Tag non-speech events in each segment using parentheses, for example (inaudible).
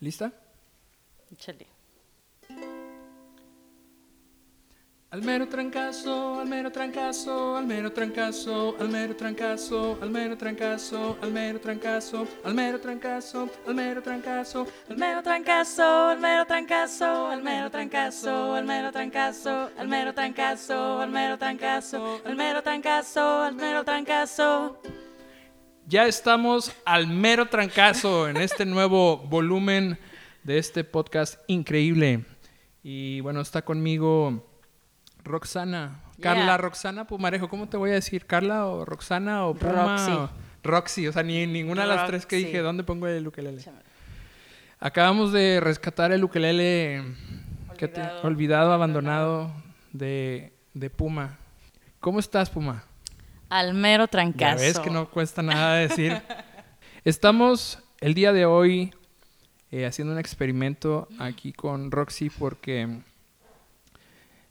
¿Lista? Échale. Al mero trancazo, al mero trancazo, al mero trancazo, al mero trancazo, al mero trancazo, al mero trancazo, al mero trancazo, al mero trancazo, Al mero trancazo, al mero trancazo, al mero trancazo, al mero trancazo, al mero trancazo, al mero trancazo, al mero trancazo, al mero trancazo. Ya estamos al mero trancazo en este nuevo volumen de este podcast increíble. Y bueno, está conmigo Roxana. Carla Yeah. Roxana Pumarejo. ¿Cómo te voy a decir? ¿Carla o Roxana o Puma? Roxy. o- Roxy. O sea, ni ninguna de las tres que dije. ¿Dónde pongo el ukelele? Acabamos de rescatar el ukelele que te- Olvidado. olvidado, abandonado de, de Puma. ¿Cómo estás, Puma? Al mero Ya trancazo. ves que no cuesta nada decir. Estamos el día de hoy eh, haciendo un experimento aquí con Roxy porque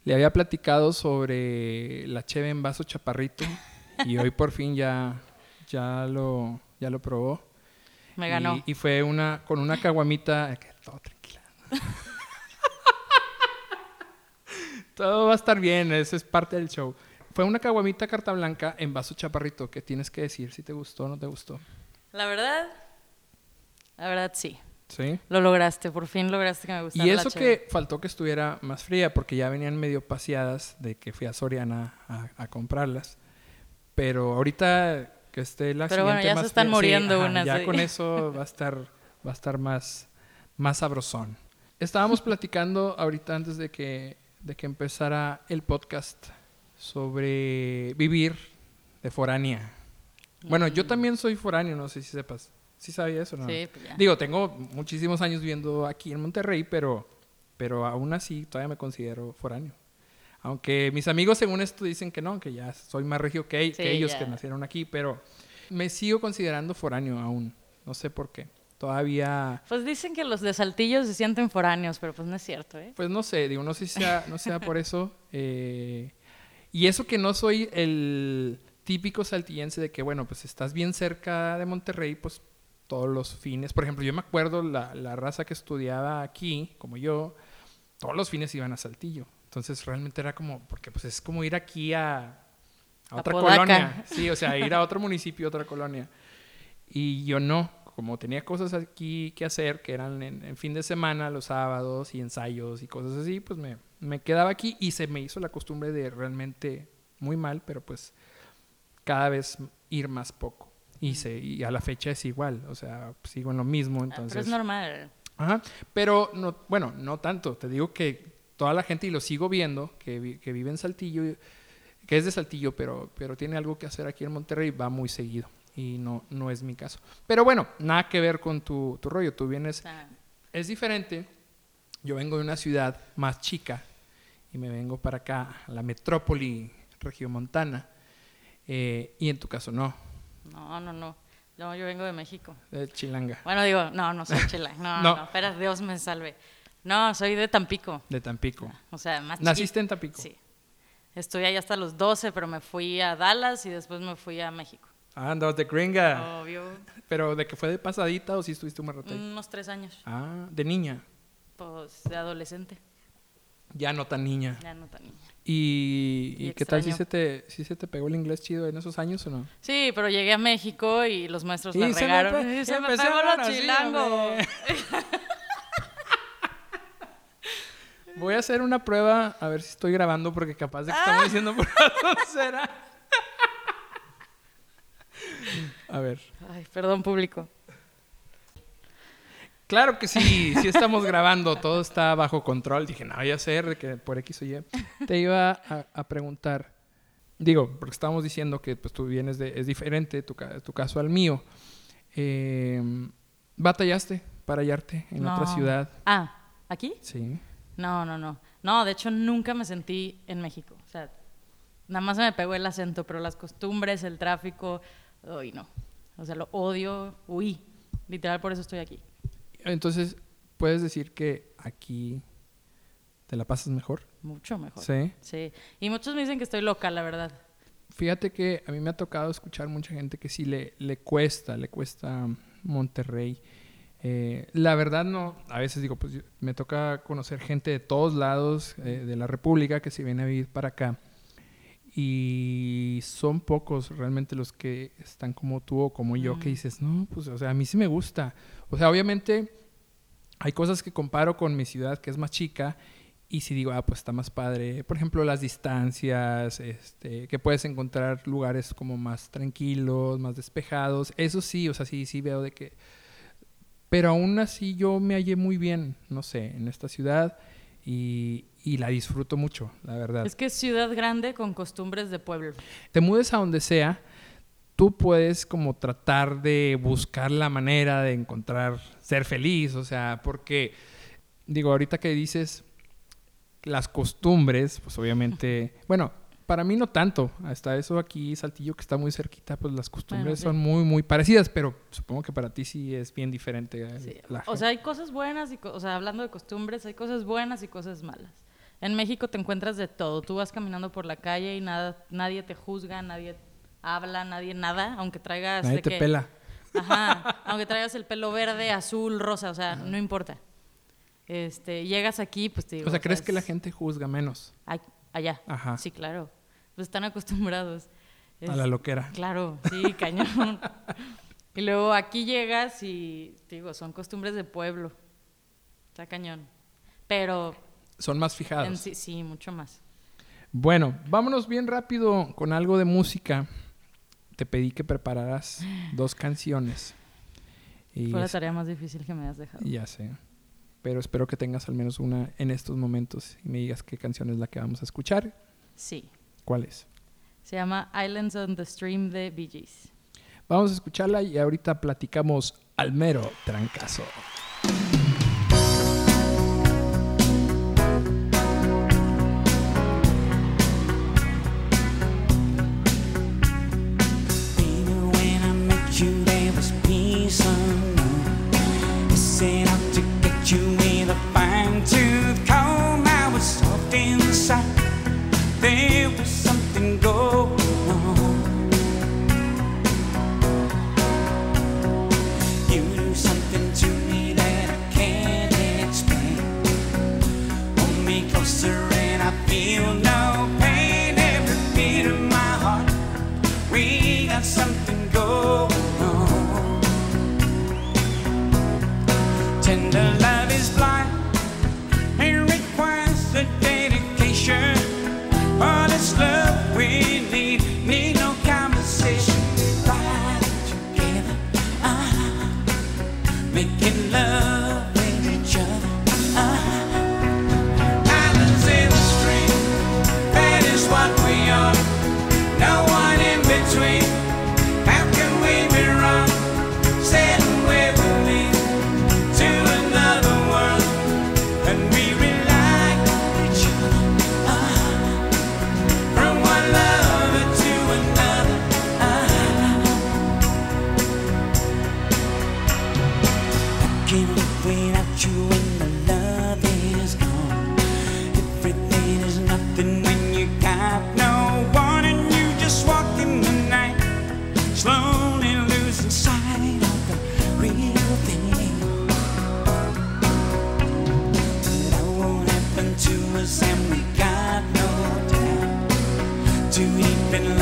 le había platicado sobre la cheve en vaso chaparrito y hoy por fin ya, ya, lo, ya lo probó. Me ganó. Y, y fue una con una caguamita. que Todo tranquila. (laughs) Todo va a estar bien, eso es parte del show. Fue una caguamita carta blanca en vaso chaparrito que tienes que decir si te gustó o no te gustó. La verdad, la verdad sí. ¿Sí? Lo lograste, por fin lograste que me gustara Y eso que faltó que estuviera más fría porque ya venían medio paseadas de que fui a Soriana a, a comprarlas. Pero ahorita que esté la Pero bueno, ya se más están fría- muriendo ajá, unas, Ya sí. con (laughs) eso va a estar, va a estar más, más sabrosón. Estábamos (laughs) platicando ahorita antes de que, de que empezara el podcast sobre vivir de foránea. Bueno, yo también soy foráneo, no sé si sepas. ¿Sí sabía eso o no? Sí, pues ya. Digo, tengo muchísimos años viviendo aquí en Monterrey, pero, pero aún así todavía me considero foráneo. Aunque mis amigos según esto dicen que no, que ya soy más regio que, Sí, que ellos ya. que nacieron aquí, pero me sigo considerando foráneo aún. No sé por qué. Todavía, Pues dicen que los de Saltillo se sienten foráneos, pero pues no es cierto, ¿eh? pues no sé, digo, no sé si sea, no sea por eso. eh, y eso que no soy el típico saltillense de que, bueno, pues estás bien cerca de Monterrey, pues todos los fines. Por ejemplo, yo me acuerdo la, la raza que estudiaba aquí, como yo, todos los fines iban a Saltillo. Entonces realmente era como, porque pues es como ir aquí a, otra colonia. (laughs) Sí, o sea, ir a otro municipio, otra colonia. Y yo no, como tenía cosas aquí que hacer, que eran en, en fin de semana, los sábados y ensayos y cosas así, pues me, me quedaba aquí y se me hizo la costumbre de realmente muy mal, pero pues cada vez ir más poco. Y, se, y a la fecha es igual, o sea, sigo en lo mismo, Ah, entonces... Pero es normal. Ajá, pero no, bueno, no tanto. Te digo que toda la gente, y lo sigo viendo, que, vi- que vive en Saltillo, que es de Saltillo, pero, pero tiene algo que hacer aquí en Monterrey, va muy seguido. Y no, no es mi caso. Pero bueno, nada que ver con tu, tu rollo. Tú vienes, sea, es diferente. Yo vengo de una ciudad más chica y me vengo para acá, a la metrópoli regiomontana. Eh, y en tu caso no, no, no, no. No, yo vengo de México. de Chilanga, Bueno, digo, no, no soy chela. (laughs) No, No. no, espera, Dios me salve. No, soy de Tampico. de Tampico. O sea, más ¿Naciste en Tampico? Sí. Estuve ahí hasta los 12, pero me fui a Dallas y después me fui a México. Ah, andabas de gringa. Obvio. ¿Pero de que fue de pasadita o si estuviste un rato ahí? Unos tres años. Ah, de niña. Pues de adolescente. Ya no tan niña. Ya no tan niña. ¿Y, y Y qué tal si se, te, si se te pegó el inglés chido en esos años o no? Sí, pero llegué a México y los maestros Y la se me regaron. pe- Y se me pegó a lo chilango. (laughs) Voy a hacer una prueba a ver si estoy grabando porque capaz de que estamos diciendo por (laughs) será. A ver. Ay, perdón, público. Claro que sí, sí estamos grabando, todo está bajo control. Dije, no, ya sé, que por X o Y. Te iba a, a preguntar, digo, porque estábamos diciendo que pues, tú vienes de, es diferente tu, tu caso al mío. Eh, ¿Batallaste para hallarte en otra ciudad? Ah, ¿aquí? Sí. No, no, no. No, de hecho nunca me sentí en México. O sea, nada más se me pegó el acento, pero las costumbres, el tráfico, uy, no. O sea, lo odio, uy. Literal, por eso estoy aquí. Entonces, ¿puedes decir que aquí te la pasas mejor? Mucho mejor. Sí. Sí. Y muchos me dicen que estoy loca, la verdad. Fíjate que a mí me ha tocado escuchar mucha gente que sí le, le cuesta, le cuesta Monterrey. Eh, la verdad no, a veces digo, pues me toca conocer gente de todos lados eh, de la República que se viene a vivir para acá. Y son pocos realmente los que están como tú o como yo que dices, no, pues o sea, a mí sí me gusta. O sea, obviamente hay cosas que comparo con mi ciudad que es más chica y si digo, ah, pues está más padre. Por ejemplo, las distancias, este, que puedes encontrar lugares como más tranquilos, más despejados. Eso sí, o sea, sí, sí veo de que pero aún así yo me hallé muy bien, no sé, en esta ciudad y, la disfruto mucho, la verdad. Es que es ciudad grande con costumbres de pueblo. Te mudes a donde sea, tú puedes como tratar de buscar la manera de encontrar, ser feliz, o sea, porque, digo, ahorita que dices las costumbres, pues obviamente, (laughs) bueno, para mí no tanto. Hasta eso aquí, Saltillo, que está muy cerquita, pues las costumbres son muy, muy parecidas, pero supongo que para ti sí es bien diferente. Eh, o sea, hay cosas buenas, y o sea, hablando de costumbres, hay cosas buenas y cosas malas. En México te encuentras de todo. Tú vas caminando por la calle y nada, nadie te juzga, nadie habla, nadie nada, aunque traigas... Nadie te pela. Ajá, aunque traigas el pelo verde, azul, rosa, o sea, no importa. Este, llegas aquí, pues te digo... O sea, ¿crees que la gente juzga menos? Allá. Ajá. Sí, claro pues están acostumbrados. a la loquera. Claro, sí, (laughs) cañón. y luego aquí llegas y, digo, son costumbres de pueblo. Está cañón. Pero... Son más fijados. Sí, sí, mucho más. Bueno, vámonos bien rápido con algo de música. Te pedí que prepararas dos canciones. Fue la tarea más difícil que me has dejado. Ya sé. Pero espero que tengas al menos una en estos momentos y me digas qué canción es la que vamos a escuchar. Sí. ¿Cuál es? Se llama Islands on the Stream de Bee Gees. Vamos a escucharla y ahorita platicamos al mero trancazo. tempos This could be the year for the real.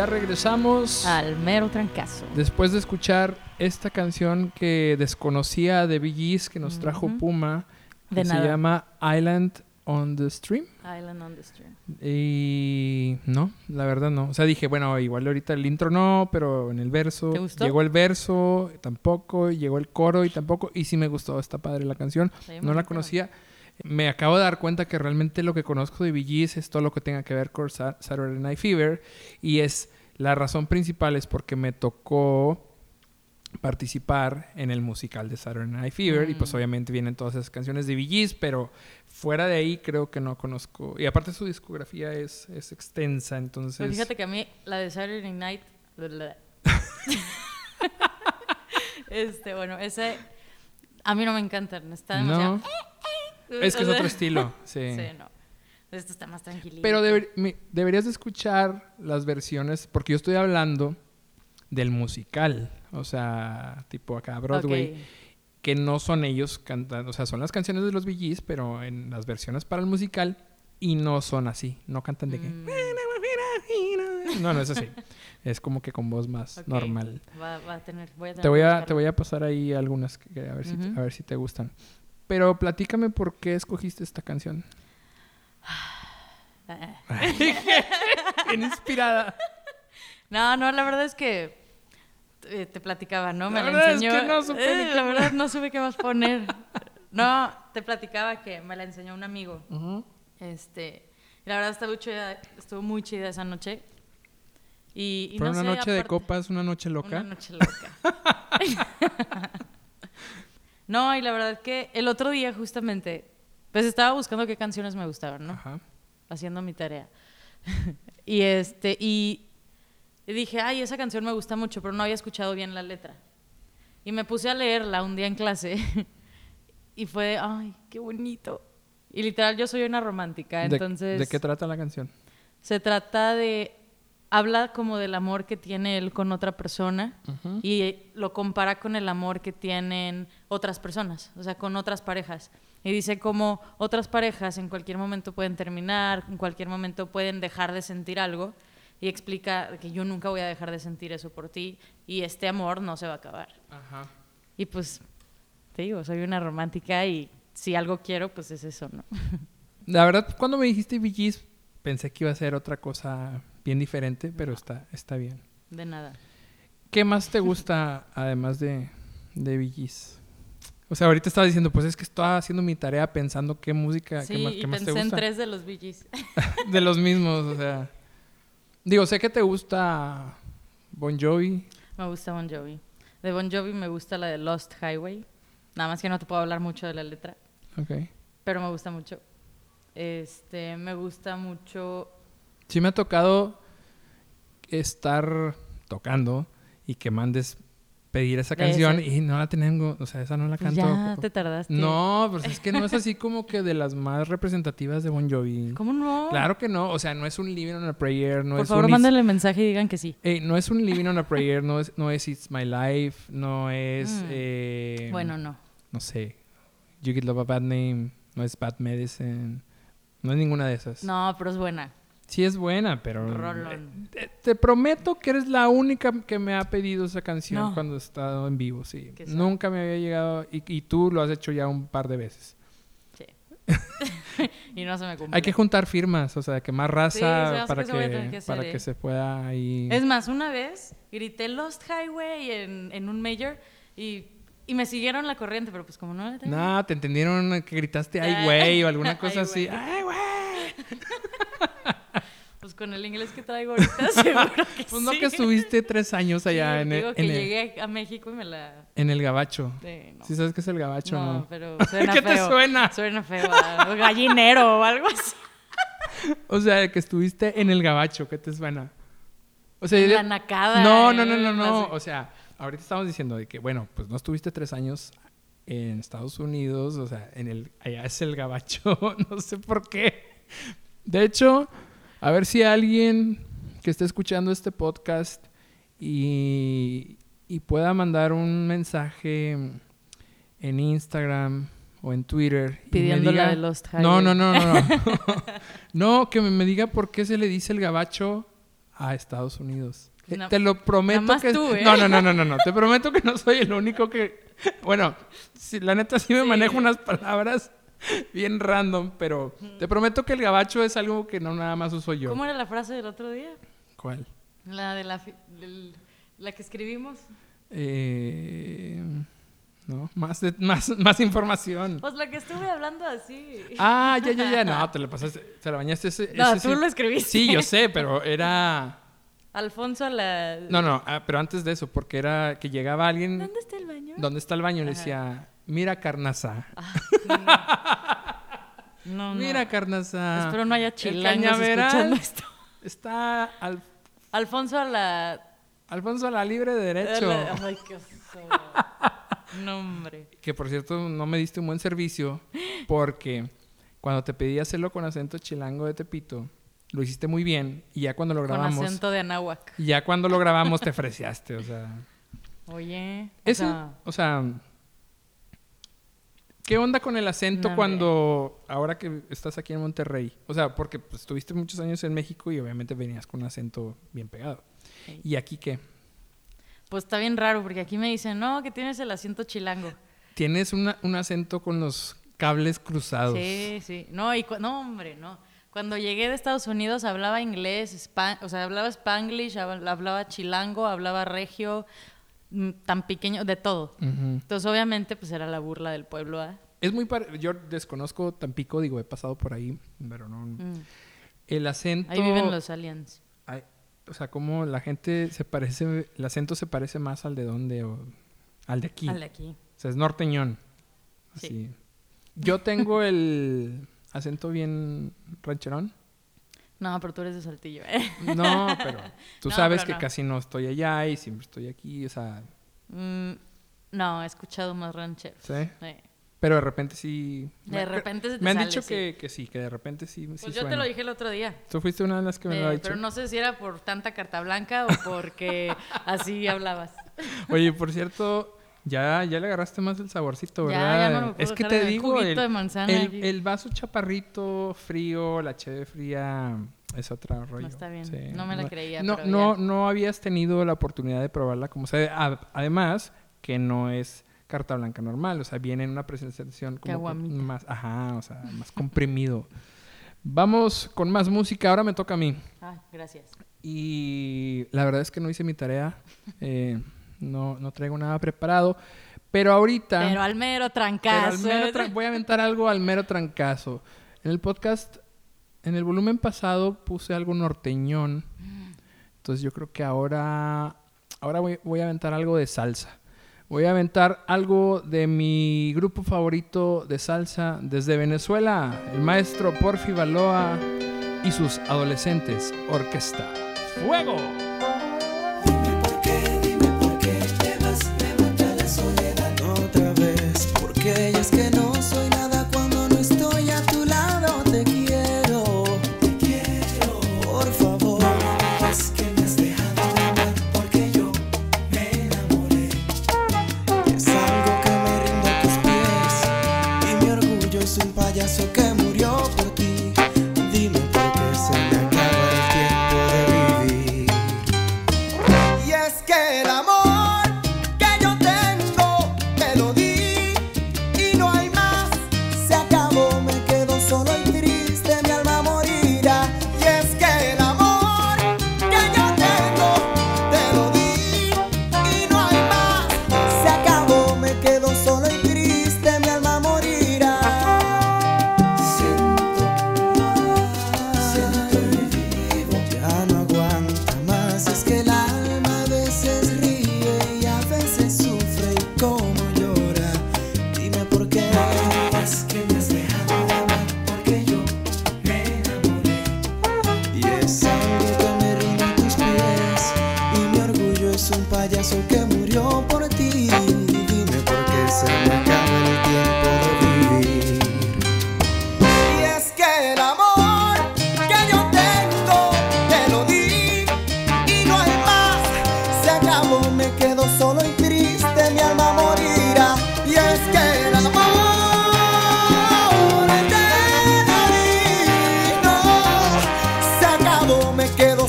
Ya regresamos. Al mero trancazo. Después de escuchar esta canción que desconocía de Bee Gees que nos trajo. Puma, que De se nada. llama Island on the Stream. Island on the Stream. Y no, la verdad no. O sea, dije, bueno, igual ahorita el intro no, pero en el verso. ¿Te gustó? Llegó el verso, tampoco. Llegó el coro y tampoco. Y sí me gustó, está padre la canción. No la conocía. Me acabo de dar cuenta que realmente lo que conozco de Gees es todo lo que tenga que ver con Sa- Saturday Night Fever. Y es la razón principal es porque me tocó participar en el musical de Saturday Night Fever y pues Mm. obviamente vienen todas esas canciones de Gees, pero fuera de ahí creo que no conozco. Y aparte su discografía es, es extensa, entonces... Pero fíjate que a mí la de Saturday Night. (laughs) (laughs) este, bueno, ese. A mí no me encantan. Está demasiado. no, es que es sea, otro estilo, (laughs) sí. Sí, no. Esto está más tranquilito. Pero deber- me- deberías de escuchar las versiones, porque yo estoy hablando del musical, o sea, tipo acá Broadway, que no son ellos cantando, o sea, son las canciones de los Gees, pero en las versiones para el musical y no son así, no cantan de que Mm, no, no es así. (laughs) Es como que con voz más normal. Va, va a tener. Voy a tener Te voy que a te voy a pasar ahí algunas que- que a ver si a ver si te gustan. Pero platícame por qué escogiste esta canción. Ah. (laughs) Bien inspirada. No, no, la verdad es que eh, te platicaba, ¿no? Me La la, verdad es enseñó. que no supe eh, la verdad no supe qué más poner. No, te platicaba que me la enseñó un amigo. Ujú. Este, y la verdad estuvo chida, estuvo muy chida esa noche. Y, y no una sé, noche de copas, una noche loca. Una noche loca. (laughs) (laughs) no, y la verdad que el otro día justamente, pues estaba buscando qué canciones me gustaban, ¿no? Ajá. haciendo mi tarea. (laughs) y este, y, dije, ay, esa canción me gusta mucho, pero no había escuchado bien la letra. Y me puse a leerla un día en clase (laughs) y fue, ay, qué bonito. Y literal, yo soy una romántica, ¿De- entonces ¿De, qué trata la canción? se trata de, habla como del amor que tiene él con otra persona Ujú. y lo compara con el amor que tienen otras personas, o sea, con otras parejas. Y dice como otras parejas en cualquier momento pueden terminar, en cualquier momento pueden dejar de sentir algo y explica que yo nunca voy a dejar de sentir eso por ti y este amor no se va a acabar. Ajá. Y pues, te digo, soy una romántica y si algo quiero, pues es eso, ¿no? (laughs) La verdad, cuando me dijiste Gees, pensé que iba a ser otra cosa bien diferente, pero está, está bien. De nada. ¿Qué más te gusta además de, de Gees? O sea, ahorita estaba diciendo, pues es que estaba haciendo mi tarea pensando qué música, Sí, qué más, y qué más te pensé en gusta. tres de los Gees. (laughs) De los mismos, o sea. Digo, sé que te gusta Bon Jovi. Me gusta Bon Jovi. De Bon Jovi me gusta la de Lost Highway. Nada más que no te puedo hablar mucho de la letra, Ok. pero me gusta mucho. Este, me gusta mucho. Sí me ha tocado estar tocando y que mandes pedir esa canción ese. y no la tengo, o sea, esa no la canto. ya te tardaste. No, pues es que no es así como que de las más representativas de Bon Jovi. ¿Cómo no? Claro que no, o sea, no es un Living on a Prayer, no Por es favor, un mándenle mensaje y digan que sí. Ey, no es un Living on a (laughs) Prayer, no es, no es It's My Life, no es Mm. eh, Bueno, no. no sé, You Get Love a Bad Name, no es Bad Medicine, no es ninguna de esas. No, pero es buena. Sí es buena, pero Rolón. eh, te prometo que eres la única que me ha pedido esa canción No. cuando he estado en vivo, sí. Nunca me había llegado y, y tú lo has hecho ya un par de veces. Sí. (laughs) y no se me cumple. Hay que juntar firmas, o sea, que más raza para que para ¿eh? que se pueda ahí. Es más, una vez grité Lost Highway en, en un major y, y me siguieron la corriente, pero pues como no la. No, te entendieron que gritaste ay Ay, güey o alguna (laughs) ay, cosa así. Ay güey. Con el inglés que traigo ahorita, (laughs) seguro que (laughs) Pues no sí. que estuviste tres años allá Sí, en, el, digo que en, el, llegué a México y me la... en el gabacho. Sí, no. ¿Sí sabes qué es el gabacho no, no? pero (laughs) suena ¿Qué te suena? Suena feo. gallinero o algo así. O sea, que estuviste en el gabacho, ¿qué te suena? O sea, la nacada. no, no, no, eh, no, no. las- O sea, ahorita estamos diciendo de que, bueno, pues no estuviste tres años en Estados Unidos, o sea, en el, allá es el gabacho, no sé por qué. De hecho, a ver si alguien que esté escuchando este podcast y, y pueda mandar un mensaje en Instagram o en Twitter. Pidiendo la de Lost No, no, no, no. No, (laughs) no que me, diga por qué se le dice el gabacho a Estados Unidos. Eh, te lo prometo nada más que tú, ¿eh? no, no, no, no, no, no, te prometo que no soy el único que bueno, sí, la neta sí me Sí. manejo unas palabras (laughs) bien random, pero te prometo que el gabacho es algo que no nada más uso yo. ¿Cómo era la frase del otro día? ¿Cuál? La de la, la que escribimos. Eh, no, más, de- más, más información. Pues la que estuve hablando así. Ah, ya, ya, ya. No, (laughs) te la pasaste, te la bañaste ese. no, ese tú sí. lo escribiste. Sí, yo sé, pero era. Alfonso la... No, no, ah, pero antes de eso, porque era que llegaba alguien. ¿Dónde está el baño? ¿Dónde está el baño? Le Ajá. decía, mira, carnaza. No, (laughs) no. Mira, carnaza. Espero no haya chilangos escuchando esto. Está al- Alfonso a la... Alfonso a la libre de derecho. la- Ay, qué. (laughs) No, hombre. Que por cierto, no me diste un buen servicio porque cuando te pedí hacerlo con acento chilango de Tepito, lo hiciste muy bien y ya cuando lo Con grabamos. acento de Anáhuac. Ya cuando lo grabamos te freciaste, o sea. Oye. o Eso, sea, o sea, ¿qué onda con el acento No, cuando ahora que estás aquí en Monterrey? O sea, porque pues, estuviste muchos años en México y obviamente venías con un acento bien pegado. Sí. ¿Y aquí qué? Pues está bien raro porque aquí me dicen, no, que tienes el acento chilango. Tienes una- un acento con los cables cruzados. Sí, sí. No, y no, hombre, no. Cuando llegué de Estados Unidos hablaba inglés, o sea, hablaba spanglish, hab- hablaba chilango, hablaba regio, tan pequeño, de todo. Entonces, obviamente, pues era la burla del pueblo. Es muy Yo desconozco Tampico, digo, he pasado por ahí, pero no. Mm. El acento. Ahí viven los aliens. O sea, como la gente se parece. El acento se parece más al de dónde o al de aquí. Al de aquí. O sea, es norteñón. Sí. Yo tengo el acento bien rancherón. No, pero tú eres de Saltillo, ¿eh? No, pero tú (laughs) No, sabes pero que no. casi no estoy allá y siempre estoy aquí, o sea, Mm, no, he escuchado más rancheros. ¿sí? Eh. Pero de repente sí. De me- repente se te Me han sale, dicho sí. que, que sí, que de repente sí. Pues sí yo te lo dije el otro día. Tú fuiste una de las que me Eh, lo ha dicho. pero no sé si era por tanta carta blanca o porque (laughs) así hablabas. Oye, por cierto, ya, ya le agarraste más el saborcito, ¿verdad? ya no es que te digo, el, de manzana el- vaso chaparrito, frío, la cheve fría, es otro rollo. está bien, no me la creía, No, pero no, ya. no habías tenido la oportunidad de probarla como se debe. Además, que no es carta blanca normal, o sea, viene en una presentación como más, ajá, o sea, más comprimido. Vamos con más música, ahora me toca a mí. Ah, gracias. Y la verdad es que no hice mi tarea. eh, no, no traigo nada preparado. Pero ahorita. Pero al mero pero al trancazo. mero voy a aventar algo al mero trancazo. En el podcast, en el volumen pasado puse algo norteñón. Entonces yo creo que ahora. Ahora voy, voy a aventar algo de salsa. Voy a aventar algo de mi grupo favorito de salsa desde Venezuela, el maestro Porfi Baloa y sus adolescentes orquesta. ¡Fuego!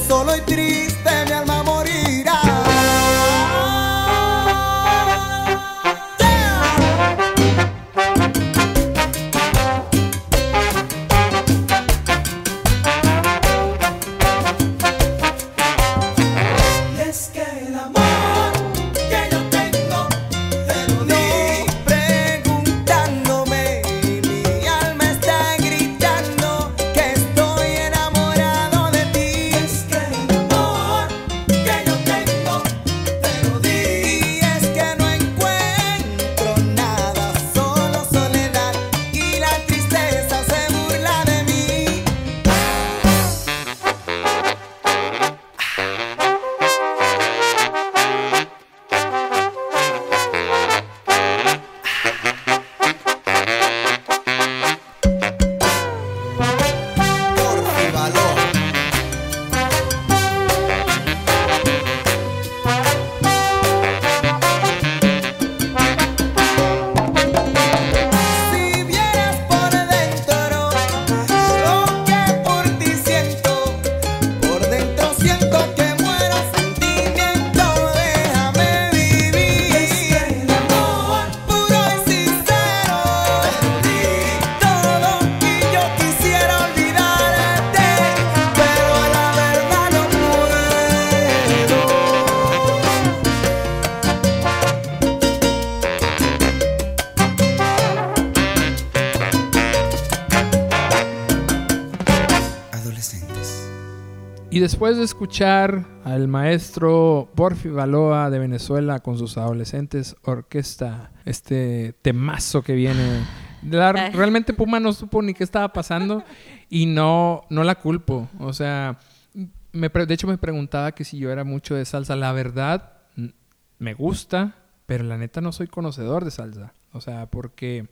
solo y triste. Después de escuchar al maestro Porfi Baloa de Venezuela con sus adolescentes orquesta, este temazo que viene. La- realmente Puma no supo ni qué estaba pasando y no, no la culpo. O sea, me de hecho me preguntaba que si yo era mucho de salsa. La verdad, me gusta, pero la neta no soy conocedor de salsa. O sea, porque...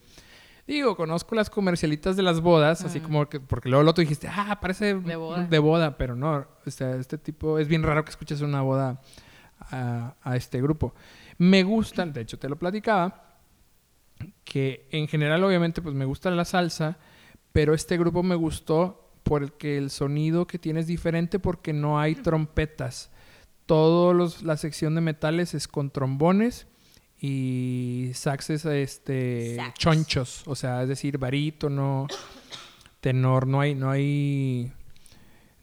Digo, conozco las comercialitas de las bodas, así como que, porque luego lo otro dijiste, ah, parece De boda. de boda, pero no, o sea, este tipo, es bien raro que escuches una boda a, a este grupo. Me gustan, de hecho te lo platicaba, que en general obviamente pues me gusta la salsa, pero este grupo me gustó porque el sonido que tiene es diferente porque no hay trompetas. Toda la sección de metales es con trombones y saxes este Sax. chonchos, o sea, es decir, barítono, tenor, no hay no hay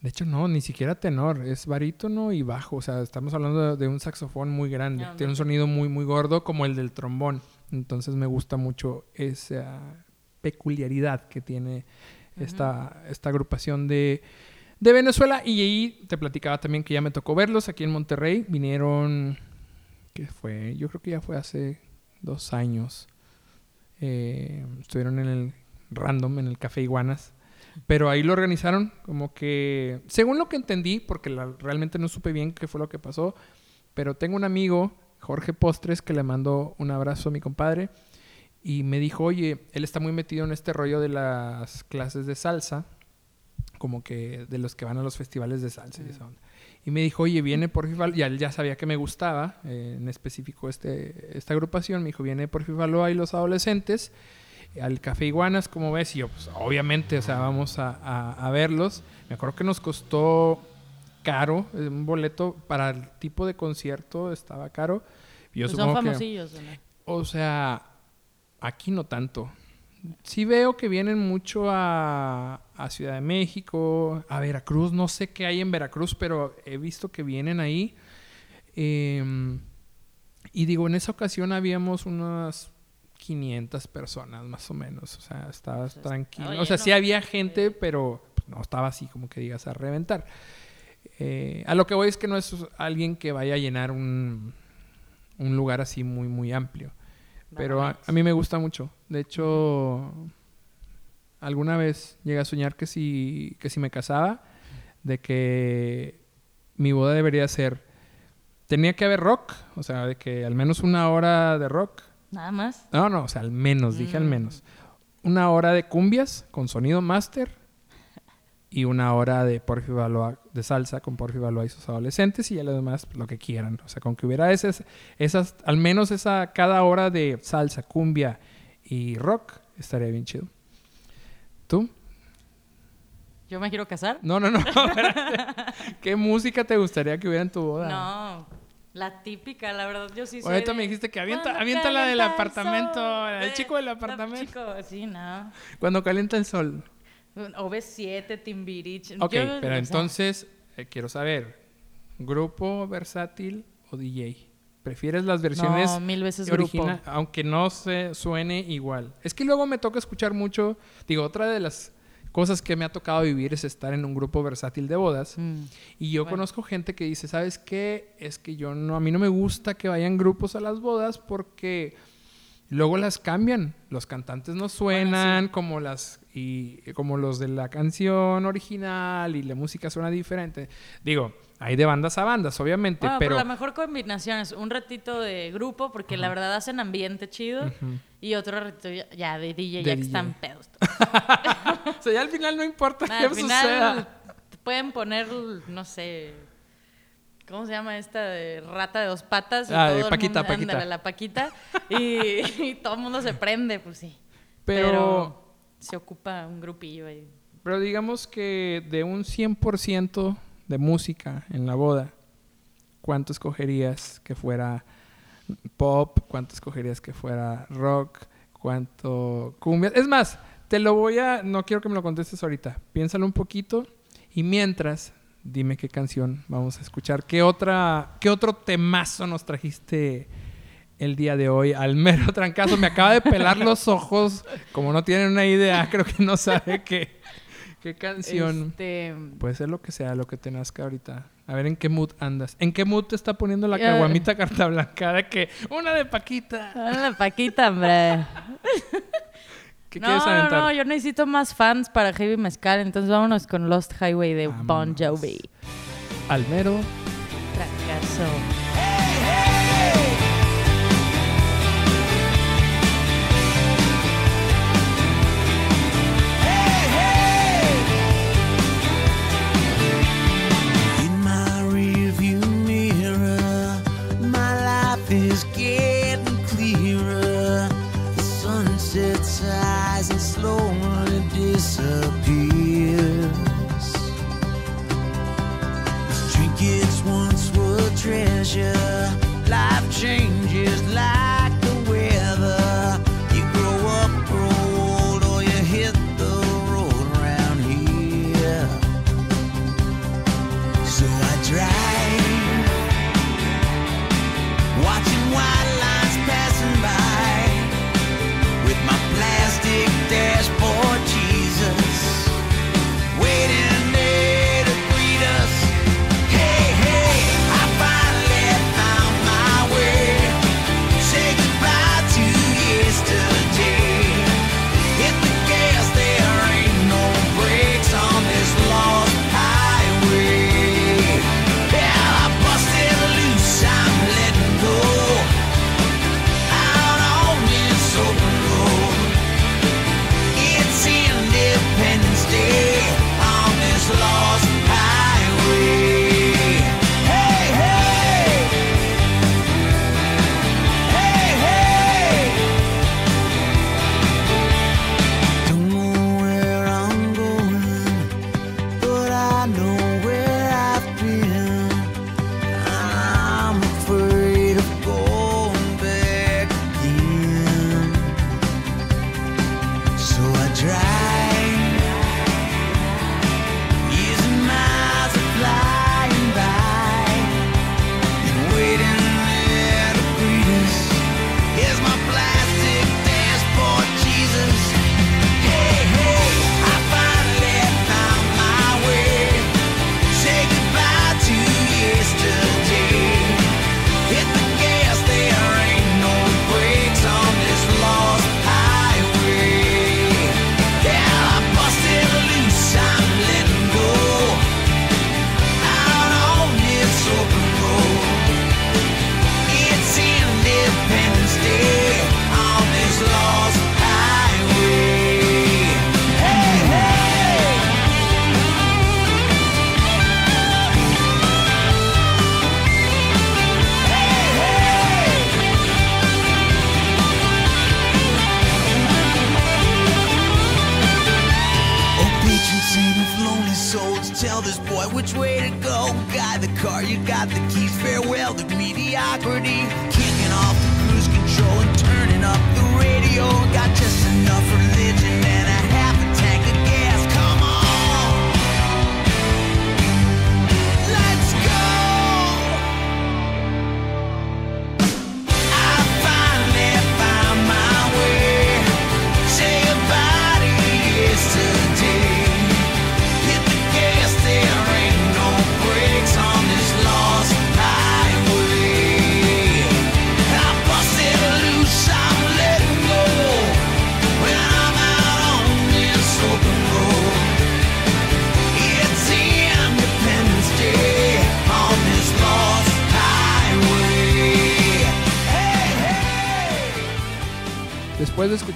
de hecho no, ni siquiera tenor, es barítono y bajo, o sea, estamos hablando de, un saxofón muy grande, tiene un sonido muy muy gordo como el del trombón. Entonces me gusta mucho esa peculiaridad que tiene esta, esta agrupación de, de Venezuela. Y ahí te platicaba también que ya me tocó verlos aquí en Monterrey. Vinieron, ¿qué fue? Yo creo que ya fue hace dos años. Eh, estuvieron en el Random, en el Café Iguanas. Pero ahí lo organizaron como que, según lo que entendí, porque la- realmente no supe bien qué fue lo que pasó, pero tengo un amigo, Jorge Postres, que le mandó un abrazo a mi compadre y me dijo, oye, él está muy metido en este rollo de las clases de salsa, como que de los que van a los festivales de salsa y esa onda. Y me dijo, oye, viene por y él ya sabía que me gustaba, eh, en específico este, esta agrupación, me dijo, viene por Baloa y los adolescentes al Café Iguanas, como ves, y yo, pues obviamente, o sea, vamos a, a- a verlos. Me acuerdo que nos costó caro, eh, un boleto para el tipo de concierto estaba caro. Yo Pues son que- famosillos, o sea, aquí no tanto. Sí veo que vienen mucho a, a Ciudad de México, a Veracruz. No sé qué hay en Veracruz, pero he visto que vienen ahí. Em, y digo, en esa ocasión habíamos unas 500 personas más o menos. O sea, estaba sea, tranquilo. O sea, sí había gente, pero pues, no estaba así como que digas a reventar. Eh, a lo que voy es que no es alguien que vaya a llenar un, un lugar así muy, muy amplio. Pero a, a mí me gusta mucho. De hecho, alguna vez llegué a soñar que si, que si me casaba, de que mi boda debería ser... Tenía que haber rock, o sea, de que al menos una hora de rock. Nada más. No, no, o sea, al menos, dije al Mm. menos. Una hora de cumbias con sonido máster y una hora de Porfi Baloa, de salsa con Porfi Baloa y sus adolescentes y ya lo demás pues, lo que quieran. O sea, con que hubiera esas, esas, al menos esa, cada hora de salsa, cumbia y rock, estaría bien chido. ¿Tú? ¿Yo me quiero casar? No, no, no. (laughs) ¿Qué música te gustaría que hubiera en tu boda? No, la típica, la verdad, yo sí soy Ahorita de- me dijiste que avienta, avienta la del el apartamento, el eh, chico del apartamento. chico, sí, no. Cuando calienta el sol. OV7, Timbirich. Ok, yo, pero entonces eh, quiero saber, ¿grupo versátil o DJ? ¿Prefieres las versiones No, mil veces original, grupo. aunque no se suene igual? Es que luego me toca escuchar mucho, digo, otra de las cosas que me ha tocado vivir es estar en un grupo versátil de bodas. Mm. Y yo Bueno. conozco gente que dice, ¿sabes qué? Es que yo no, a mí no me gusta que vayan grupos a las bodas porque luego las cambian. Los cantantes no suenan como las y como los de la canción original y la música suena diferente. Digo, hay de bandas a bandas, obviamente, Bueno, pero pero la mejor combinación es un ratito de grupo, porque la verdad hacen ambiente chido, y otro ratito ya, ya de DJ, De ya que están pedos. (laughs) o sea, ya al final no importa Nah, qué al final suceda. pueden poner, no sé, ¿cómo se llama esta de rata de dos patas? Y Ah, todo el Paquita, mundo- Paquita. ándale, la Paquita. (laughs) Y, y todo el mundo se prende, pues sí. Pero- se ocupa un grupillo ahí. Pero digamos que de un 100% de música en la boda, ¿cuánto escogerías que fuera pop? ¿Cuánto escogerías que fuera rock? ¿Cuánto cumbia? Es más, te lo voy a... No quiero que me lo contestes ahorita. Piénsalo un poquito y mientras, dime qué canción vamos a escuchar. ¿Qué, otra, qué otro temazo nos trajiste el día de hoy al mero trancazo? Me acaba de pelar los ojos. Como no tienen una idea, (laughs) creo que no sabe qué, ¿Qué canción? Este, Puede ser lo que sea, lo que te nazca ahorita. A ver en qué mood andas. ¿En qué mood te está poniendo la Ya. caguamita carta blanca? De que una de Paquita. Hola, Paquita, hombre. (laughs) ¿Qué no, quieres no, aventar? no, yo necesito más fans para Heavy Mezcal, entonces vámonos con Lost Highway de Bon. Jovi. Almero. Fracaso.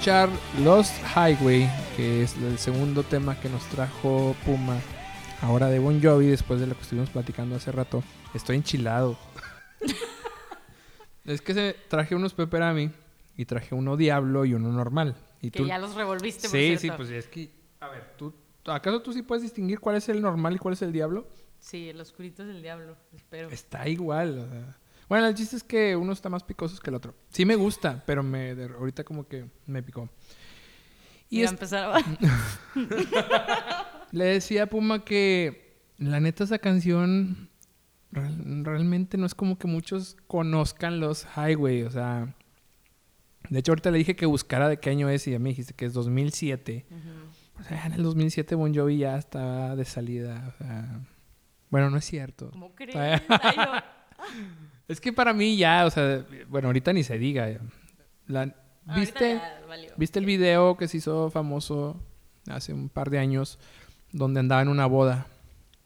Escuchar Lost Highway, que es el segundo tema que nos trajo Puma, ahora de Bon Jovi, después de lo que estuvimos platicando hace rato, estoy enchilado. (laughs) es que se, traje unos Pepperami y traje uno Diablo y uno normal. Y Que ya los revolviste, por Sí, cierto. sí, pues es que, a ver, ¿tú, ¿acaso tú sí puedes distinguir cuál es el normal y cuál es el Diablo? Sí, el oscurito es el diablo, espero. Está igual. o sea. Bueno, el chiste es que uno está más picoso que el otro. Sí me gusta, pero me de- ahorita como que me picó. Y es- empezar... (laughs) le decía a Puma que la neta esa canción real- realmente no es como que muchos conozcan los Highway, o sea, de hecho ahorita le dije que buscara de qué año es y ya me dijiste que es 2007. O sea, en el 2007 Bon Jovi ya estaba de salida. o sea, bueno, no es cierto. ¿Cómo (laughs) crees? Es que para mí ya, o sea, bueno, ahorita ni se diga. La- ¿Viste? ¿Viste el video que se hizo famoso hace un par de años donde andaba en una boda?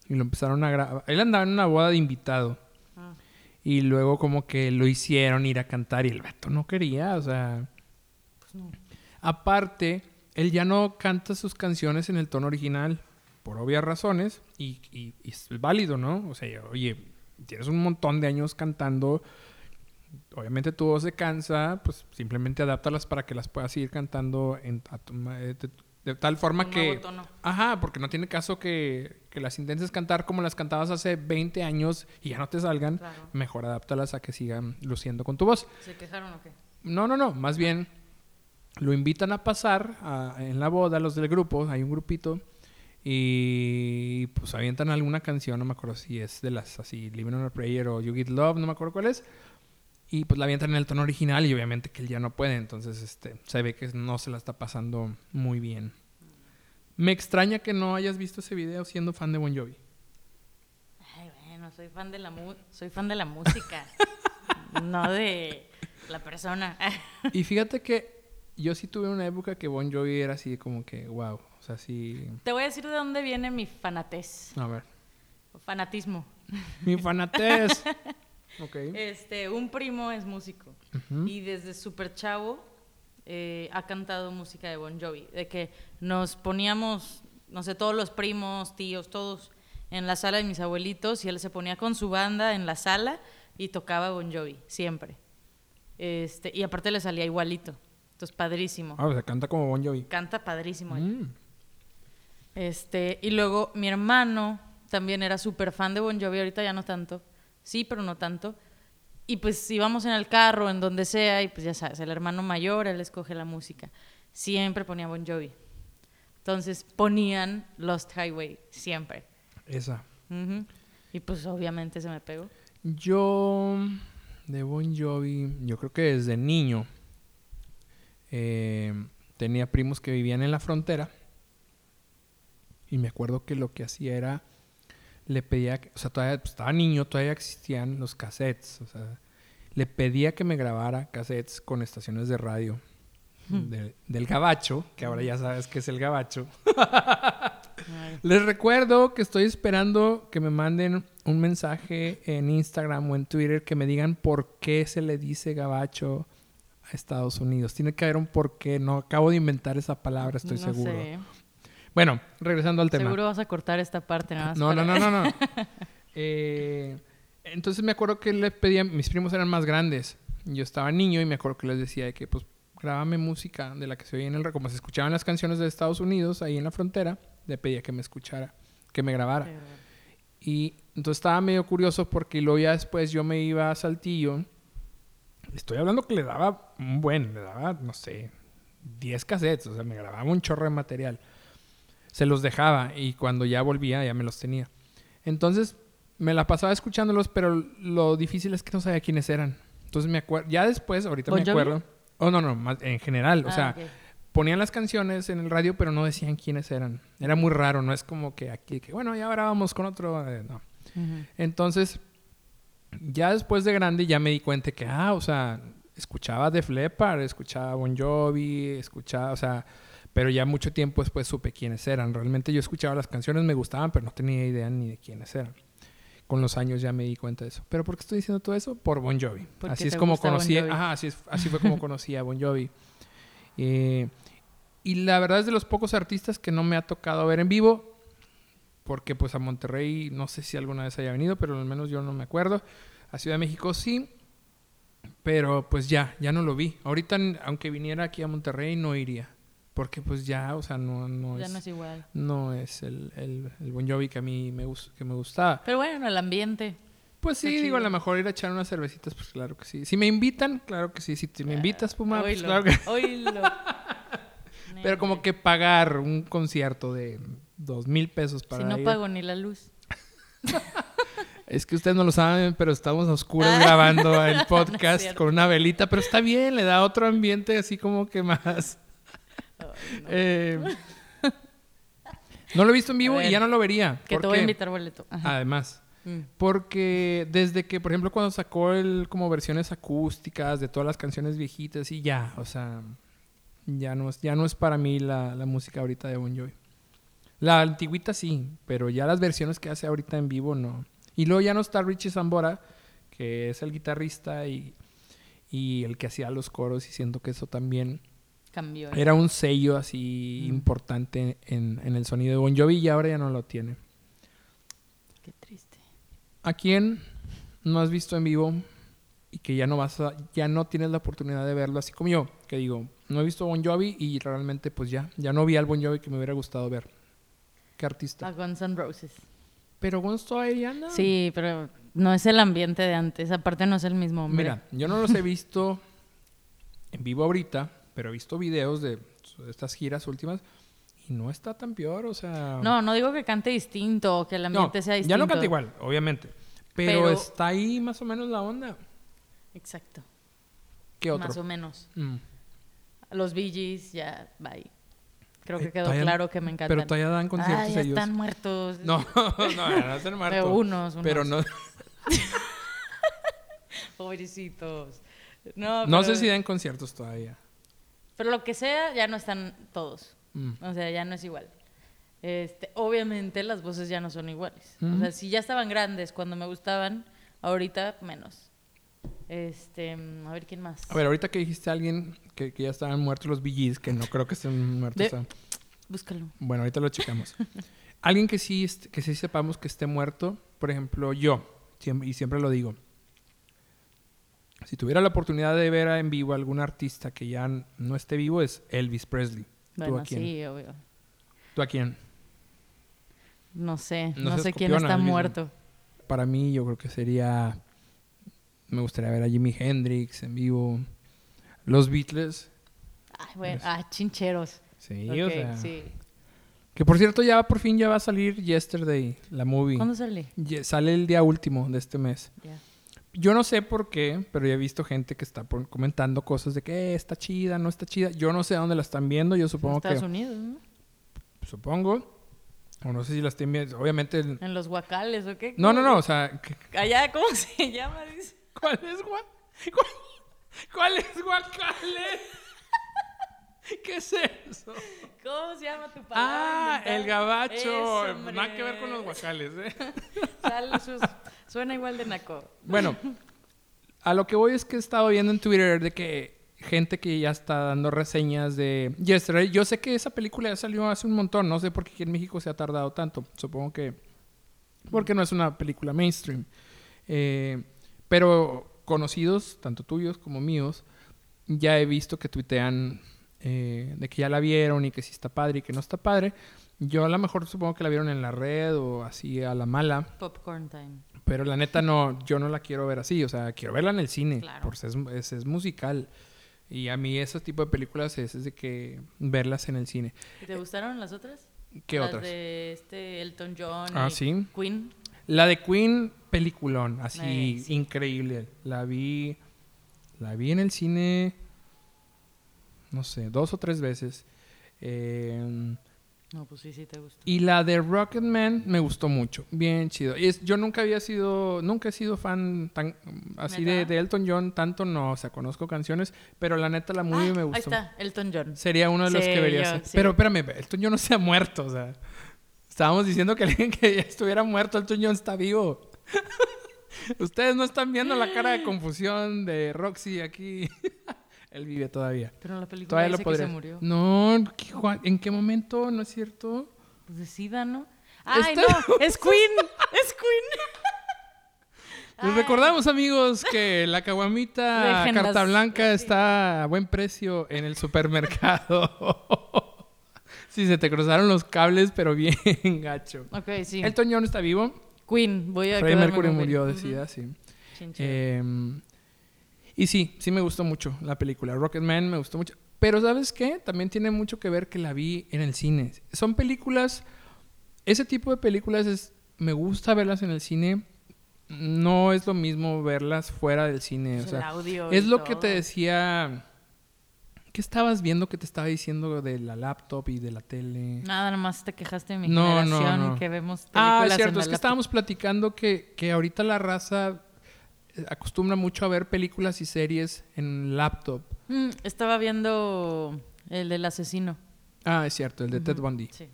Y lo empezaron a grabar. Él andaba en una boda de invitado. Ah. Y luego como que lo hicieron ir a cantar y el vato no quería, o sea... Pues no. Aparte, él ya no canta sus canciones en el tono original, por obvias razones, y, y- y es válido, ¿no? O sea, oye, tienes un montón de años cantando, obviamente tu voz se cansa, pues simplemente adáptalas para que las puedas seguir cantando en, a tu eh, de, de tal forma Un que... tono. Ajá, porque no tiene caso que, que las intentes cantar como las cantabas hace 20 años y ya no te salgan. Claro. Mejor adáptalas a que sigan luciendo con tu voz. ¿Se quejaron o qué? No, no, no. Más bien lo invitan a pasar a- en la boda los del grupo. Hay un grupito. Y pues avientan alguna canción. No me acuerdo si es de las así, Living on a Prayer o You Get Love. No me acuerdo cuál es. Y pues la avientan en el tono original. Y obviamente que él ya no puede. Entonces este, se ve que no se la está pasando muy bien. Me extraña que no hayas visto ese video siendo fan de Bon Jovi. Ay, bueno, soy fan de la mu- soy fan de la música, (laughs) no de la persona. Y fíjate que yo sí tuve una época que Bon Jovi era así como que, wow. O sea, sí. Te voy a decir de dónde viene mi fanatez, A ver. o fanatismo. Mi fanatez. (laughs) ok. Este, un primo es músico y desde súper chavo eh, ha cantado música de Bon Jovi. De que nos poníamos, no sé, todos los primos, tíos, todos en la sala de mis abuelitos y él se ponía con su banda en la sala y tocaba Bon Jovi, siempre. Este, y aparte le salía igualito. Entonces, padrísimo. Ah, o sea, canta como Bon Jovi. Canta padrísimo. Mm. Este, y luego mi hermano también era súper fan de Bon Jovi, ahorita ya no tanto. Sí, pero no tanto. Y pues íbamos en el carro, en donde sea, y pues ya sabes, el hermano mayor, él escoge la música. Siempre ponía Bon Jovi. Entonces ponían Lost Highway, siempre. Esa. Y pues obviamente se me pegó. Yo, de Bon Jovi, yo creo que desde niño eh, tenía primos que vivían en la frontera. Y me acuerdo que lo que hacía era, le pedía, que- o sea, todavía pues, estaba niño, todavía existían los cassettes. O sea, le pedía que me grabara cassettes con estaciones de radio de- del gabacho, que ahora ya sabes que es el gabacho. Les recuerdo que estoy esperando que me manden un mensaje en Instagram o en Twitter que me digan por qué se le dice gabacho a Estados Unidos. Tiene que haber un por qué. No acabo de inventar esa palabra, estoy no seguro. sé. Bueno, regresando al tema. Seguro vas a cortar esta parte nada más No, no, para- no, no, no. (laughs) Eh, entonces me acuerdo que les pedía, mis primos eran más grandes. Yo estaba niño y me acuerdo que les decía que pues grábame música de la que se oía en el como se escuchaban las canciones de Estados Unidos ahí en la frontera, le pedía que me escuchara, que me grabara. Pero- Y entonces estaba medio curioso porque luego ya después yo me iba a Saltillo. Estoy hablando que le daba un buen, le daba, no sé, 10 cassettes, o sea, me grababa un chorro de material. Se los dejaba y cuando ya volvía ya me los tenía. Entonces me la pasaba escuchándolos, pero lo difícil es que no sabía quiénes eran. Entonces me acuerdo, ya después, ahorita ¿Bon me acuerdo. Oh, no, no, más en general, o Ah, sea, ponían las canciones en el radio, pero no decían quiénes eran. Era muy raro, no es como que aquí, que bueno, ya ahora vamos con otro, eh, no. Entonces, ya después de grande ya me di cuenta que, ah, o sea, escuchaba Def Leppard, escuchaba Bon Jovi, escuchaba, o sea, pero ya mucho tiempo después supe quiénes eran. Realmente yo escuchaba las canciones, me gustaban, pero no tenía idea ni de quiénes eran. Con los años ya me di cuenta de eso. ¿Pero por qué estoy diciendo todo eso? Por Bon Jovi. Porque así es como Bon conocí, Jovi. ajá, así, es- así fue como (laughs) conocí a Bon Jovi. Eh, y la verdad es de los pocos artistas que no me ha tocado ver en vivo porque pues a Monterrey no sé si alguna vez haya venido, pero al menos yo no me acuerdo. A Ciudad de México sí, pero pues ya, ya no lo vi. Ahorita, aunque viniera aquí a Monterrey, no iría, porque pues ya, o sea, no, no ya es, no es igual. no es el, el, el Bon Jovi que a mí me, que me gustaba. Pero bueno, el ambiente. Pues sí, digo, a lo mejor ir a echar unas cervecitas, pues claro que sí. Si me invitan, claro que sí. Si te me invitas, Puma, pues claro que (laughs) oílo. Pero como que pagar un concierto de dos mil pesos para Si no ir. pago ni la luz. (laughs) Es que ustedes no lo saben, pero estamos a oscuras Ah. grabando el (laughs) podcast con una velita, pero está bien, le da otro ambiente así como que más. Eh, No lo he visto en vivo y ya no lo vería. Que ¿Por te voy a invitar boleto. Ajá. Además. Mm. Porque desde que, por ejemplo, cuando sacó el como versiones acústicas de todas las canciones viejitas y ya, o sea, ya no es, ya no es para mí la, la música ahorita de Bon Jovi. La antigüita sí, pero ya las versiones que hace ahorita en vivo no. Y luego ya no está Richie Zambora, que es el guitarrista y, y el que hacía los coros y siento que eso también Cambió. era un sello así Mm. importante en, en el sonido de Bon Jovi y ahora ya no lo tiene. Qué triste. ¿A quién no has visto en vivo y que ya no vas a, ya no tienes la oportunidad de verlo así como yo? Que digo, no he visto Bon Jovi y realmente pues ya, ya no vi al Bon Jovi que me hubiera gustado ver. ¿Qué A artista? Guns N' Roses. Pero Gons todavía anda. Sí, pero no es el ambiente de antes. Aparte no es el mismo hombre. Mira, yo no los he visto en vivo ahorita, pero he visto videos de estas giras últimas y no está tan peor, o sea... No, no digo que cante distinto o que el No, ambiente sea distinto. ya no canta igual, obviamente. Pero, Pero- está ahí más o menos la onda. Exacto. ¿Qué otro? Más o menos. Mm. Los Bee Gees, ya, bye. Creo que quedó claro que me encantan. Pero todavía dan conciertos ah, ya ellos. están muertos. No, (laughs) no, no están muertos. Pero unos, unos. Pero no, (laughs) Pobrecitos. No, no sé si dan conciertos todavía. Pero lo que sea, ya no están todos. Mm. O sea, ya no es igual. Este, obviamente las voces ya no son iguales. O Ujú. sea, si ya estaban grandes cuando me gustaban, ahorita menos. Este, mm, a ver quién más. A ver, ahorita que dijiste a alguien que, que ya estaban muertos los BGs, que no creo que estén muertos. De- Búscalo. bueno, ahorita lo checamos. (laughs) alguien que sí, que sí sepamos que esté muerto, por ejemplo, yo, y siempre lo digo. Si tuviera la oportunidad de ver en vivo a algún artista que ya no esté vivo, es Elvis Presley. ¿Tú a quién? sí, obvio. ¿Tú a quién? No sé, No sé quién está muerto. Para mí, yo creo que sería. Me gustaría ver a Jimi Hendrix en vivo. Los Beatles. Ay, bueno, ah, chincheros. Sí, Ok, o sea. sí. Que por cierto, ya por fin ya va a salir Yesterday, la movie. ¿Cuándo sale? Sale el día último de este mes. Ya. Yo no sé por qué, pero ya he visto gente que está por- comentando cosas de que "Eh, está chida, no está chida. Yo no sé dónde la están viendo, yo En supongo Estados que. Unidos, ¿no? Supongo. O no sé si la estén viendo. Obviamente. el- En los guacales, ¿o qué? No, no, no. O sea, que- Allá, ¿cómo se llama? Dice. ¿cuál es gua... ¿Cuál, cuál es guacale? ¿Qué es eso? ¿Cómo se llama tu palabra? Ah, el gabacho. Eso. Nada que ver con los guacales, ¿eh? (laughs) Sale sus- Suena igual de naco. Bueno, a lo que voy es que he estado viendo en Twitter de que gente que ya está dando reseñas de Yesterday. Yo sé que esa película ya salió hace un montón. No sé por qué aquí en México se ha tardado tanto. Supongo que porque no es una película mainstream. Eh, pero conocidos, tanto tuyos como míos, ya he visto que tuitean eh, de que ya la vieron y que sí está padre y que no está padre. Yo a lo mejor supongo que la vieron en la red o así a la mala. Popcorn time. Pero la neta no, yo no la quiero ver así, o sea, quiero verla en el cine, Claro. porque es, es, es musical. Y a mí ese tipo de películas es, es de que verlas en el cine. ¿Y ¿Te gustaron las otras? ¿Qué las otras? de este Elton John Ah, y sí. Queen. La de Queen, peliculón, así Eh, sí. increíble. La vi, la vi en el cine, no sé, dos o tres veces. Eh, No, pues sí, sí te gustó. Y la de Rocketman me gustó mucho, bien chido. Y es- yo nunca había sido, nunca he sido fan tan así de, de Elton John, tanto no, o sea, conozco canciones, pero la neta la movie Ah, me Ahí gustó. está, Elton John. Sería uno de los Sí, que vería. yo, así. sí. Pero espérame, Elton John no se ha muerto, o sea, estábamos diciendo que alguien que ya estuviera muerto, Elton John está vivo. (laughs) Ustedes no están viendo la cara de confusión de Roxy aquí. (laughs) Él vive todavía. Pero en la película Todavía dice lo podría. que se murió. No, ¿qué- Juan? ¿en qué momento? ¿No es cierto? Pues de SIDA, ¿no? ¡Ay, Está- no! (laughs) ¡Es Queen! ¡Es Queen! (laughs) Les Ay. recordamos, amigos, que (laughs) la caguamita Dejen carta las- blanca está a buen precio en el supermercado. sí, se te cruzaron los cables, pero bien gacho. Ok, sí. Elton John está vivo. Queen, voy a Freddie Mercury murió, decía, Ujú. sí. Chin, chin. Eh, y sí, sí me gustó mucho la película. Rocketman me gustó mucho. Pero ¿sabes qué? También tiene mucho que ver que la vi en el cine. Son películas... Ese tipo de películas es... Me gusta verlas en el cine. No es lo mismo verlas fuera del cine. Pues o el audio es lo que te decía ¿Qué estabas viendo que te estaba diciendo de la laptop y de la tele? Nada, nomás te quejaste de mi No, generación no. y que vemos películas Ah, es en cierto, la es que laptop. estábamos platicando que, que ahorita la raza acostumbra mucho a ver películas y series en laptop. Mm, estaba viendo el del asesino. Ah, es cierto, el de Ted Bundy. Sí.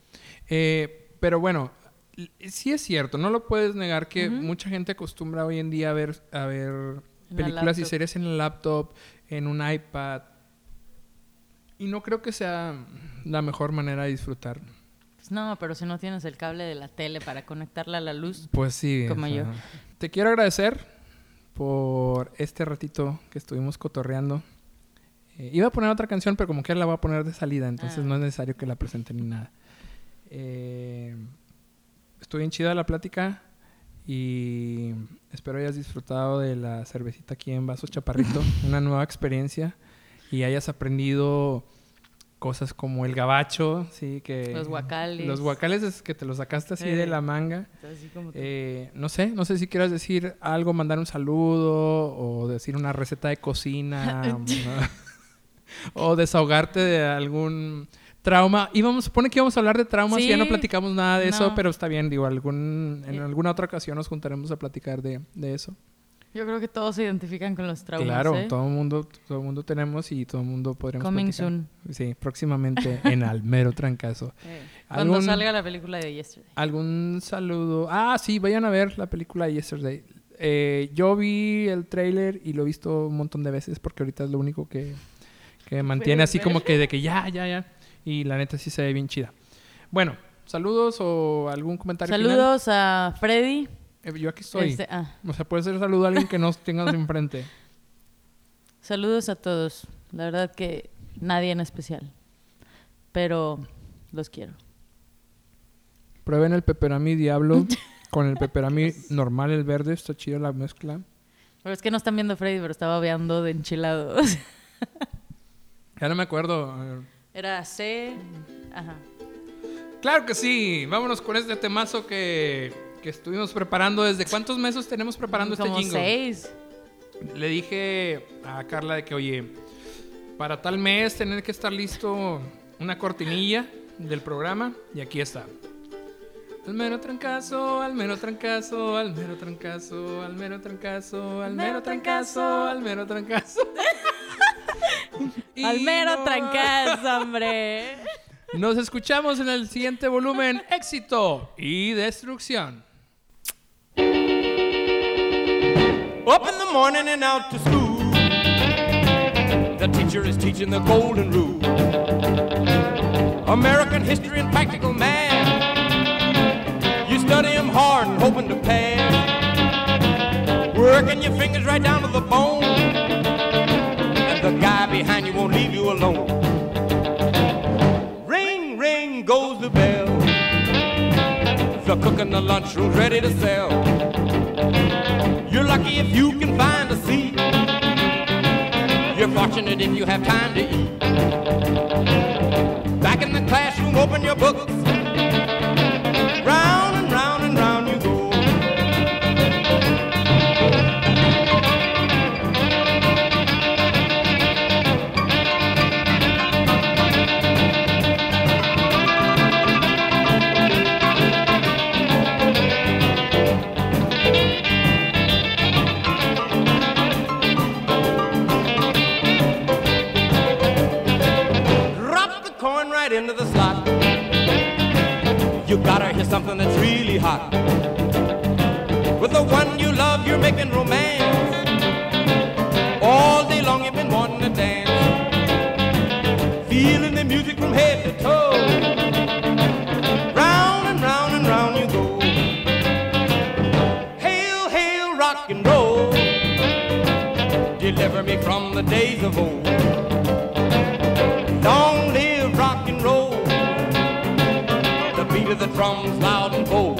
Eh, pero bueno, sí es cierto, no lo puedes negar que mucha gente acostumbra hoy en día a ver, a ver películas y series en el laptop, en un iPad. Y no creo que sea la mejor manera de disfrutar. Pues no, pero si no tienes el cable de la tele para conectarla a la luz. Pues sí. Como o sea, yo. Te quiero agradecer por este ratito que estuvimos cotorreando. Eh, iba a poner otra canción, pero como que la voy a poner de salida, entonces Ah. no es necesario que la presente ni nada. Eh, estuvo bien chida la plática y espero hayas disfrutado de la cervecita aquí en Vaso Chaparrito, (laughs) una nueva experiencia y hayas aprendido cosas como el gabacho, sí, que Los guacales. los guacales es que te los sacaste así Eh. de la manga. Así como tú. Eh, no sé, no sé si quieras decir algo, mandar un saludo o decir una receta de cocina (laughs) o desahogarte de algún trauma. Íbamos, supone que íbamos a hablar de traumas y ya no platicamos nada de eso, pero está bien, digo, algún, en Eh. alguna otra ocasión nos juntaremos a platicar de, de eso. Yo creo que todos se identifican con los traumas. claro, ¿eh? todo el mundo, todo el mundo tenemos y todo el mundo podremos Coming platicar. soon. Sí, próximamente en Almero Trancazo. (laughs) Eh, Cuando ¿Algún- salga la película de Yesterday. ¿Algún saludo? Ah, sí, vayan a ver la película Yesterday. Eh, yo vi el tráiler y lo he visto un montón de veces porque ahorita es lo único que, que mantiene así ver. como que de que (laughs) ya, ya, ya. Y la neta sí se ve bien chida. Bueno, saludos o algún comentario final? Saludos a Freddy. Eh, yo aquí estoy. Este, ah, O sea, puede ser saludo a alguien que no (laughs) tengas enfrente. saludos a todos. La verdad que nadie en especial. Pero los quiero. Prueben el peperami diablo (laughs) con el peperami normal, el verde. Está chido la mezcla. Pero es que no están viendo Freddy, pero estaba veando de enchilados. (laughs) Ya no me acuerdo. Era C. Ajá. Claro que sí. Vámonos con este temazo que, que estuvimos preparando. ¿Desde cuántos meses tenemos preparando Como este jingle? seis. Le dije a Carla de que, oye, para tal mes tener que estar listo una cortinilla del programa. Y aquí está. Al mero trancazo, al mero trancazo, al mero trancazo, al mero trancazo, al mero trancazo, al mero trancazo. (laughs) Al mero no- trancazo, hombre. Nos escuchamos en el siguiente volumen. Éxito y destrucción. Up in the morning and out to school. The teacher is teaching the golden rule. American history and practical math. You study study 'em hard and hoping to pass. Working your fingers right down to the bone. And the guy behind you won't leave you alone. Ring, ring goes the bell. The cook in the lunchroom's ready to sell. Lucky if you can find a seat. You're fortunate if you have time to eat. Back in the classroom, open your books. Hot. With the one you love, you're making romance. All day long, you've been wanting to dance. Feeling the music from head to toe. Round and round and round you go. Hail, hail, rock and roll. Deliver me from the days of old. Long live rock and roll. The beat of the drums loud and bold.